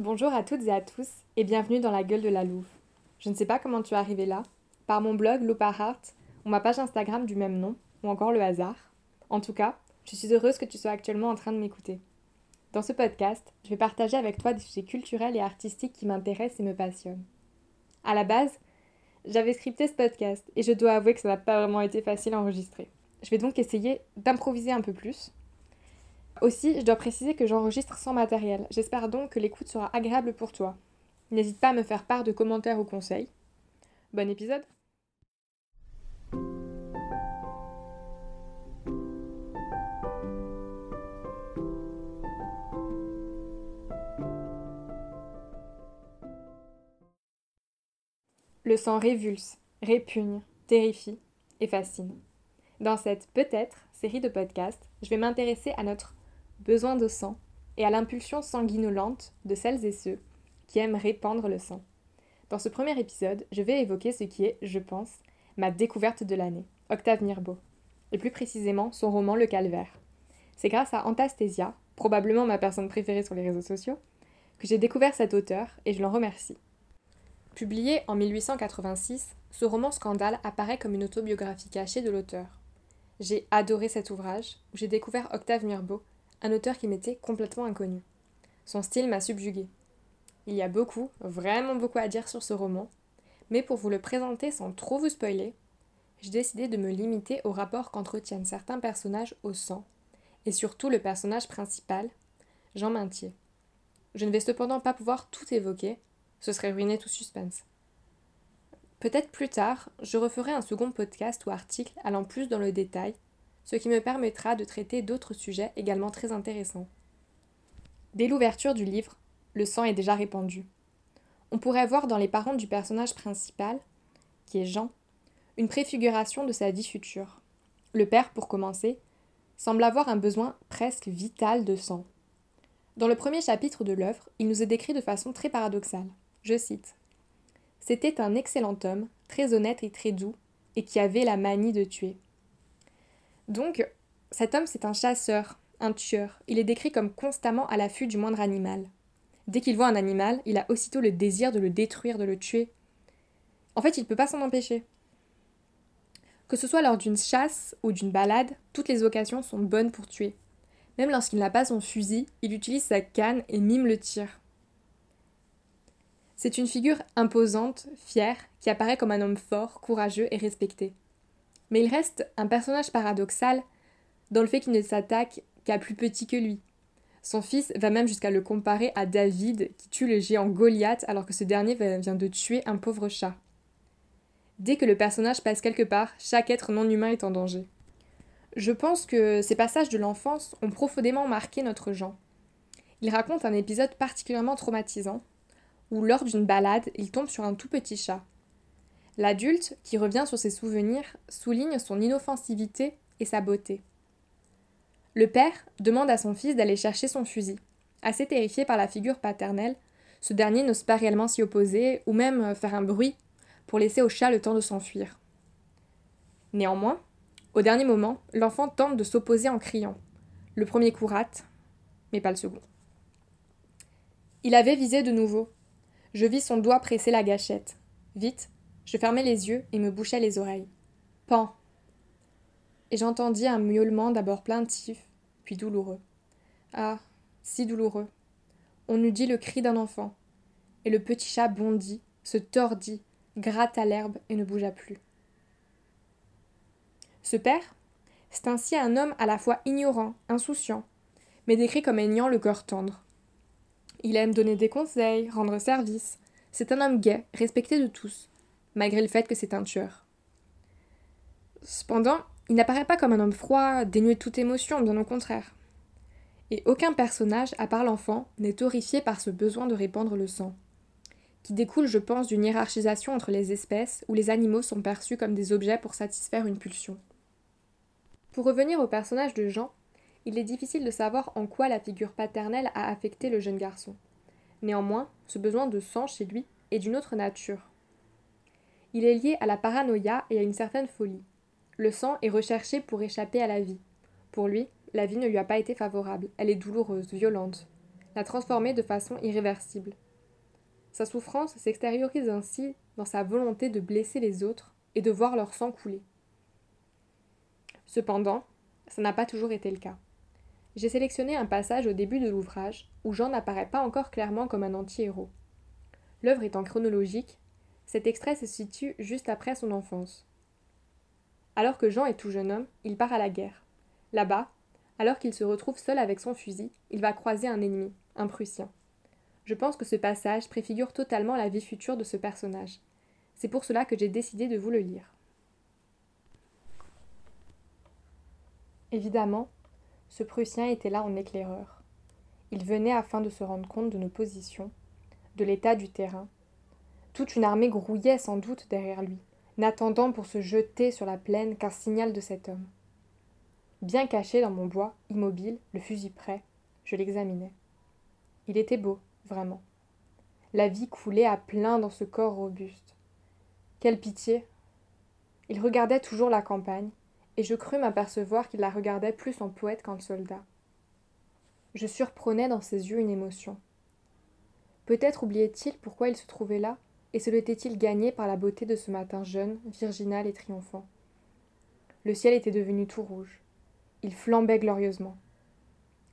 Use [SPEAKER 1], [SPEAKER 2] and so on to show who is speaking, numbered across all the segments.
[SPEAKER 1] Bonjour à toutes et à tous et bienvenue dans la gueule de la Louve. Je ne sais pas comment tu es arrivé là, par mon blog Loupa Heart ou ma page Instagram du même nom, ou encore le hasard. En tout cas, je suis heureuse que tu sois actuellement en train de m'écouter. Dans ce podcast, je vais partager avec toi des sujets culturels et artistiques qui m'intéressent et me passionnent. À la base, j'avais scripté ce podcast et je dois avouer que ça n'a pas vraiment été facile à enregistrer. Je vais donc essayer d'improviser un peu plus aussi, je dois préciser que j'enregistre sans matériel. J'espère donc que l'écoute sera agréable pour toi. N'hésite pas à me faire part de commentaires ou conseils. Bon épisode Le sang révulse, répugne, terrifie et fascine. Dans cette peut-être série de podcasts, je vais m'intéresser à notre besoin de sang et à l'impulsion sanguinolente de celles et ceux qui aiment répandre le sang. Dans ce premier épisode, je vais évoquer ce qui est, je pense, ma découverte de l'année, Octave Mirbeau, et plus précisément son roman Le Calvaire. C'est grâce à Antastésia, probablement ma personne préférée sur les réseaux sociaux, que j'ai découvert cet auteur et je l'en remercie. Publié en 1886, ce roman scandale apparaît comme une autobiographie cachée de l'auteur. J'ai adoré cet ouvrage où j'ai découvert Octave Mirbeau un auteur qui m'était complètement inconnu. Son style m'a subjugué. Il y a beaucoup, vraiment beaucoup à dire sur ce roman, mais pour vous le présenter sans trop vous spoiler, j'ai décidé de me limiter au rapport qu'entretiennent certains personnages au sang, et surtout le personnage principal, Jean Maintier. Je ne vais cependant pas pouvoir tout évoquer, ce serait ruiner tout suspense. Peut-être plus tard, je referai un second podcast ou article allant plus dans le détail ce qui me permettra de traiter d'autres sujets également très intéressants. Dès l'ouverture du livre, le sang est déjà répandu. On pourrait voir dans les parents du personnage principal, qui est Jean, une préfiguration de sa vie future. Le père, pour commencer, semble avoir un besoin presque vital de sang. Dans le premier chapitre de l'œuvre, il nous est décrit de façon très paradoxale. Je cite C'était un excellent homme, très honnête et très doux, et qui avait la manie de tuer. Donc, cet homme, c'est un chasseur, un tueur. Il est décrit comme constamment à l'affût du moindre animal. Dès qu'il voit un animal, il a aussitôt le désir de le détruire, de le tuer. En fait, il ne peut pas s'en empêcher. Que ce soit lors d'une chasse ou d'une balade, toutes les occasions sont bonnes pour tuer. Même lorsqu'il n'a pas son fusil, il utilise sa canne et mime le tir. C'est une figure imposante, fière, qui apparaît comme un homme fort, courageux et respecté. Mais il reste un personnage paradoxal dans le fait qu'il ne s'attaque qu'à plus petit que lui. Son fils va même jusqu'à le comparer à David qui tue le géant Goliath alors que ce dernier vient de tuer un pauvre chat. Dès que le personnage passe quelque part, chaque être non humain est en danger. Je pense que ces passages de l'enfance ont profondément marqué notre Jean. Il raconte un épisode particulièrement traumatisant, où lors d'une balade, il tombe sur un tout petit chat. L'adulte, qui revient sur ses souvenirs, souligne son inoffensivité et sa beauté. Le père demande à son fils d'aller chercher son fusil. Assez terrifié par la figure paternelle, ce dernier n'ose pas réellement s'y opposer ou même faire un bruit pour laisser au chat le temps de s'enfuir. Néanmoins, au dernier moment, l'enfant tente de s'opposer en criant. Le premier coup rate, mais pas le second. Il avait visé de nouveau. Je vis son doigt presser la gâchette. Vite, je fermai les yeux et me bouchai les oreilles. Pan. Et j'entendis un miaulement d'abord plaintif, puis douloureux. Ah, si douloureux. On eût dit le cri d'un enfant. Et le petit chat bondit, se tordit, gratta l'herbe et ne bougea plus. Ce père, c'est ainsi un homme à la fois ignorant, insouciant, mais décrit comme ayant le cœur tendre. Il aime donner des conseils, rendre service. C'est un homme gai, respecté de tous, malgré le fait que c'est un tueur. Cependant, il n'apparaît pas comme un homme froid, dénué de toute émotion, bien au contraire. Et aucun personnage, à part l'enfant, n'est horrifié par ce besoin de répandre le sang, qui découle, je pense, d'une hiérarchisation entre les espèces où les animaux sont perçus comme des objets pour satisfaire une pulsion. Pour revenir au personnage de Jean, il est difficile de savoir en quoi la figure paternelle a affecté le jeune garçon. Néanmoins, ce besoin de sang chez lui est d'une autre nature. Il est lié à la paranoïa et à une certaine folie. Le sang est recherché pour échapper à la vie. Pour lui, la vie ne lui a pas été favorable, elle est douloureuse, violente. la transformer de façon irréversible. Sa souffrance s'extériorise ainsi dans sa volonté de blesser les autres et de voir leur sang couler. Cependant, ça n'a pas toujours été le cas. J'ai sélectionné un passage au début de l'ouvrage où Jean n'apparaît pas encore clairement comme un anti-héros. L'œuvre étant chronologique, cet extrait se situe juste après son enfance. Alors que Jean est tout jeune homme, il part à la guerre. Là-bas, alors qu'il se retrouve seul avec son fusil, il va croiser un ennemi, un Prussien. Je pense que ce passage préfigure totalement la vie future de ce personnage. C'est pour cela que j'ai décidé de vous le lire. Évidemment, ce Prussien était là en éclaireur. Il venait afin de se rendre compte de nos positions, de l'état du terrain. Toute une armée grouillait sans doute derrière lui, n'attendant pour se jeter sur la plaine qu'un signal de cet homme. Bien caché dans mon bois, immobile, le fusil prêt, je l'examinais. Il était beau, vraiment. La vie coulait à plein dans ce corps robuste. Quelle pitié. Il regardait toujours la campagne, et je crus m'apercevoir qu'il la regardait plus en poète qu'en soldat. Je surprenais dans ses yeux une émotion. Peut-être oubliait-il pourquoi il se trouvait là, et se l'était-il gagné par la beauté de ce matin jeune, virginal et triomphant? Le ciel était devenu tout rouge. Il flambait glorieusement.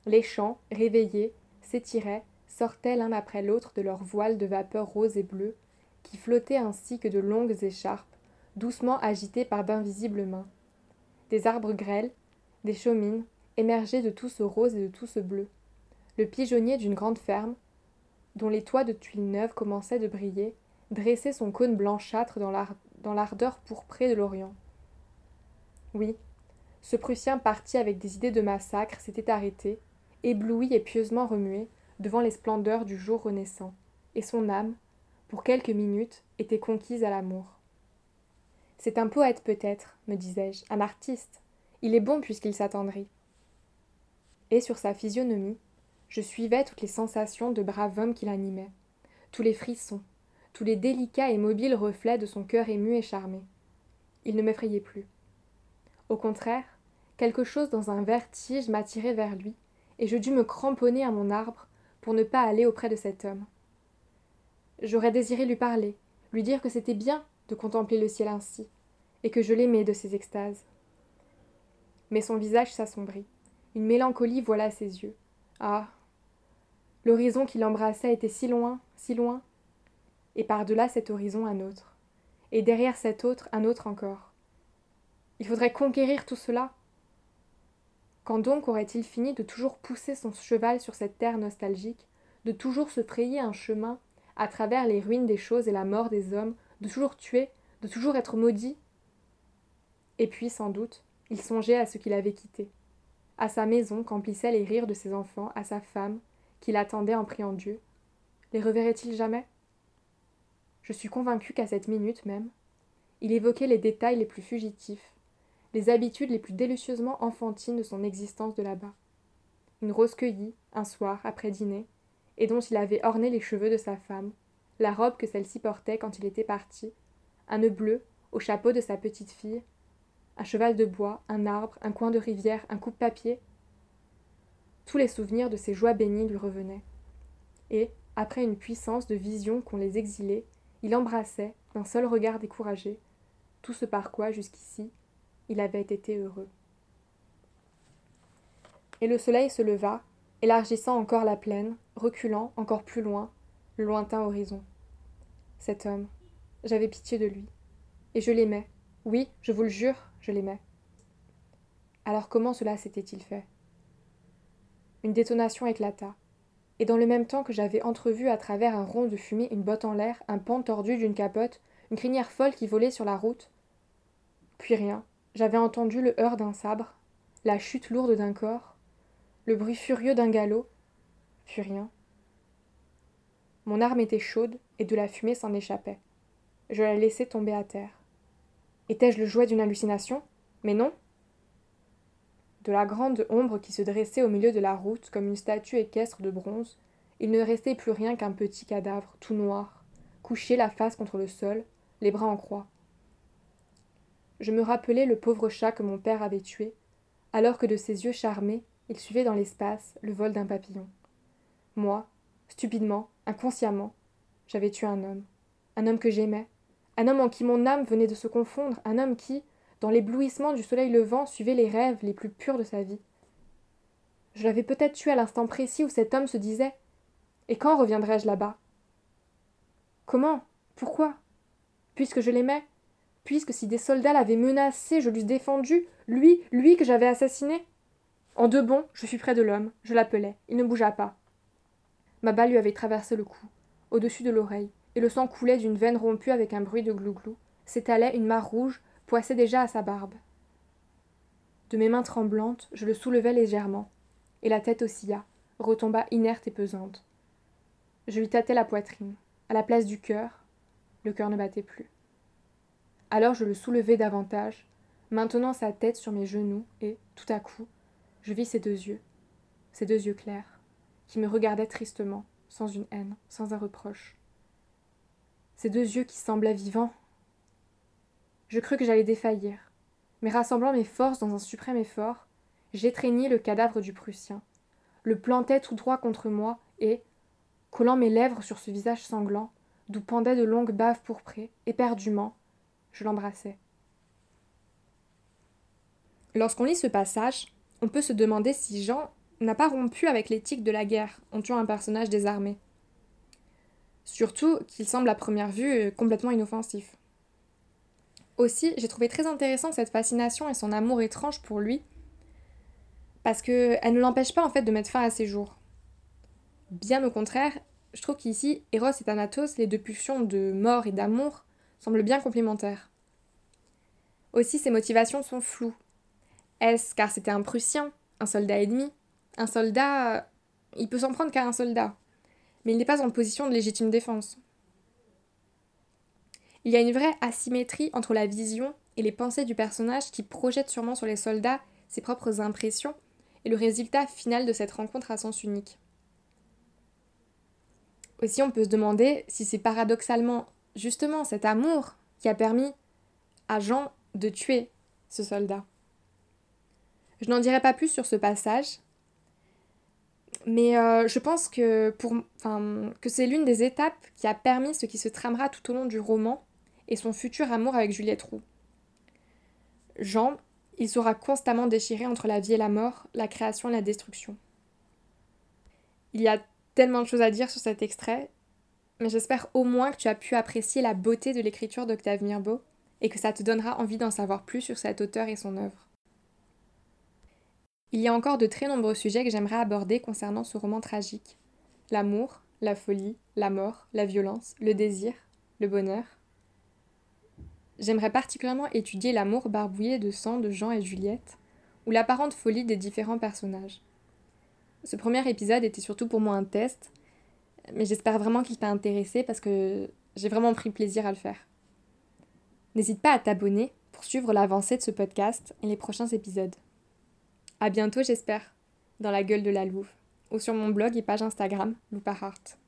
[SPEAKER 1] Les champs, réveillés, s'étiraient, sortaient l'un après l'autre de leurs voiles de vapeur rose et bleue, qui flottaient ainsi que de longues écharpes, doucement agitées par d'invisibles mains, des arbres grêles, des chaumines, émergeaient de tout ce rose et de tout ce bleu. Le pigeonnier d'une grande ferme, dont les toits de tuiles neuves commençaient de briller, dressait son cône blanchâtre dans l'ardeur pourprée de l'Orient. Oui, ce Prussien parti avec des idées de massacre s'était arrêté, ébloui et pieusement remué, devant les splendeurs du jour renaissant, et son âme, pour quelques minutes, était conquise à l'amour. C'est un poète peut-être, me disais-je, un artiste. Il est bon puisqu'il s'attendrit. Et sur sa physionomie, je suivais toutes les sensations de brave homme qui l'animait, tous les frissons, tous les délicats et mobiles reflets de son cœur ému et charmé. Il ne m'effrayait plus. Au contraire, quelque chose dans un vertige m'attirait vers lui, et je dus me cramponner à mon arbre pour ne pas aller auprès de cet homme. J'aurais désiré lui parler, lui dire que c'était bien de contempler le ciel ainsi, et que je l'aimais de ses extases. Mais son visage s'assombrit. Une mélancolie voila ses yeux. Ah. L'horizon qui l'embrassait était si loin, si loin. Et par-delà cet horizon un autre. Et derrière cet autre un autre encore. Il faudrait conquérir tout cela. Quand donc aurait-il fini de toujours pousser son cheval sur cette terre nostalgique, de toujours se frayer un chemin à travers les ruines des choses et la mort des hommes de toujours tuer, de toujours être maudit? Et puis, sans doute, il songeait à ce qu'il avait quitté, à sa maison qu'emplissaient les rires de ses enfants, à sa femme, qui l'attendait en priant Dieu. Les reverrait-il jamais? Je suis convaincue qu'à cette minute même, il évoquait les détails les plus fugitifs, les habitudes les plus délicieusement enfantines de son existence de là-bas. Une rose cueillie, un soir, après dîner, et dont il avait orné les cheveux de sa femme, la robe que celle-ci portait quand il était parti, un nœud bleu au chapeau de sa petite fille, un cheval de bois, un arbre, un coin de rivière, un coupe-papier. Tous les souvenirs de ces joies bénies lui revenaient. Et, après une puissance de vision qu'on les exilait, il embrassait, d'un seul regard découragé, tout ce par quoi, jusqu'ici, il avait été heureux. Et le soleil se leva, élargissant encore la plaine, reculant encore plus loin, le lointain horizon. Cet homme, j'avais pitié de lui. Et je l'aimais. Oui, je vous le jure, je l'aimais. Alors comment cela s'était-il fait? Une détonation éclata, et dans le même temps que j'avais entrevu à travers un rond de fumée une botte en l'air, un pan tordu d'une capote, une crinière folle qui volait sur la route. Puis rien, j'avais entendu le heurt d'un sabre, la chute lourde d'un corps, le bruit furieux d'un galop, puis rien. Mon arme était chaude et de la fumée s'en échappait. Je la laissai tomber à terre. Étais-je le jouet d'une hallucination? Mais non. De la grande ombre qui se dressait au milieu de la route comme une statue équestre de bronze, il ne restait plus rien qu'un petit cadavre, tout noir, couché la face contre le sol, les bras en croix. Je me rappelais le pauvre chat que mon père avait tué, alors que de ses yeux charmés, il suivait dans l'espace le vol d'un papillon. moi, stupidement, inconsciemment, j'avais tué un homme. Un homme que j'aimais. Un homme en qui mon âme venait de se confondre. Un homme qui, dans l'éblouissement du soleil levant, suivait les rêves les plus purs de sa vie. Je l'avais peut-être tué à l'instant précis où cet homme se disait Et quand reviendrai-je là-bas? Comment? Pourquoi? Puisque je l'aimais Puisque si des soldats l'avaient menacé, je l'eusse défendu, lui, lui que j'avais assassiné? En deux bonds, je fus près de l'homme, je l'appelai, il ne bougea pas. Ma balle lui avait traversé le cou, au-dessus de l'oreille, et le sang coulait d'une veine rompue avec un bruit de glouglou. S'étalait une mare rouge, poissait déjà à sa barbe. De mes mains tremblantes, je le soulevai légèrement, et la tête oscilla, retomba inerte et pesante. Je lui tâtai la poitrine. À la place du cœur, le cœur ne battait plus. Alors je le soulevai davantage, maintenant sa tête sur mes genoux, et, tout à coup, je vis ses deux yeux, ses deux yeux clairs, qui me regardaient tristement, sans une haine, sans un reproche. Ces deux yeux qui semblaient vivants. Je crus que j'allais défaillir, mais rassemblant mes forces dans un suprême effort, j'étreignis le cadavre du Prussien, le plantai tout droit contre moi, et, collant mes lèvres sur ce visage sanglant, d'où pendaient de longues baves pourprées, éperdument, je l'embrassai. Lorsqu'on lit ce passage, on peut se demander si Jean n'a pas rompu avec l'éthique de la guerre en tuant un personnage désarmé. Surtout qu'il semble à première vue complètement inoffensif. Aussi, j'ai trouvé très intéressant cette fascination et son amour étrange pour lui, parce qu'elle ne l'empêche pas en fait de mettre fin à ses jours. Bien au contraire, je trouve qu'ici, Eros et Thanatos, les deux pulsions de mort et d'amour, semblent bien complémentaires. Aussi, ses motivations sont floues. Est-ce car c'était un Prussien, un soldat ennemi? Un soldat. Il peut s'en prendre qu'à un soldat. Mais il n'est pas en position de légitime défense. Il y a une vraie asymétrie entre la vision et les pensées du personnage qui projette sûrement sur les soldats ses propres impressions et le résultat final de cette rencontre à sens unique. Aussi, on peut se demander si c'est paradoxalement justement cet amour qui a permis à Jean de tuer ce soldat. Je n'en dirai pas plus sur ce passage, mais euh, je pense que, que c'est l'une des étapes qui a permis ce qui se tramera tout au long du roman et son futur amour avec Juliette Roux. Jean, il sera constamment déchiré entre la vie et la mort, la création et la destruction. Il y a tellement de choses à dire sur cet extrait, mais j'espère au moins que tu as pu apprécier la beauté de l'écriture d'Octave Mirbeau et que ça te donnera envie d'en savoir plus sur cet auteur et son œuvre. Il y a encore de très nombreux sujets que j'aimerais aborder concernant ce roman tragique. L'amour, la folie, la mort, la violence, le désir, le bonheur. J'aimerais particulièrement étudier l'amour barbouillé de sang de Jean et Juliette, ou l'apparente folie des différents personnages. Ce premier épisode était surtout pour moi un test, mais j'espère vraiment qu'il t'a intéressé parce que j'ai vraiment pris plaisir à le faire. N'hésite pas à t'abonner pour suivre l'avancée de ce podcast et les prochains épisodes. À bientôt, j'espère, dans la gueule de la Louve, ou sur mon blog et page Instagram, Loupa Heart.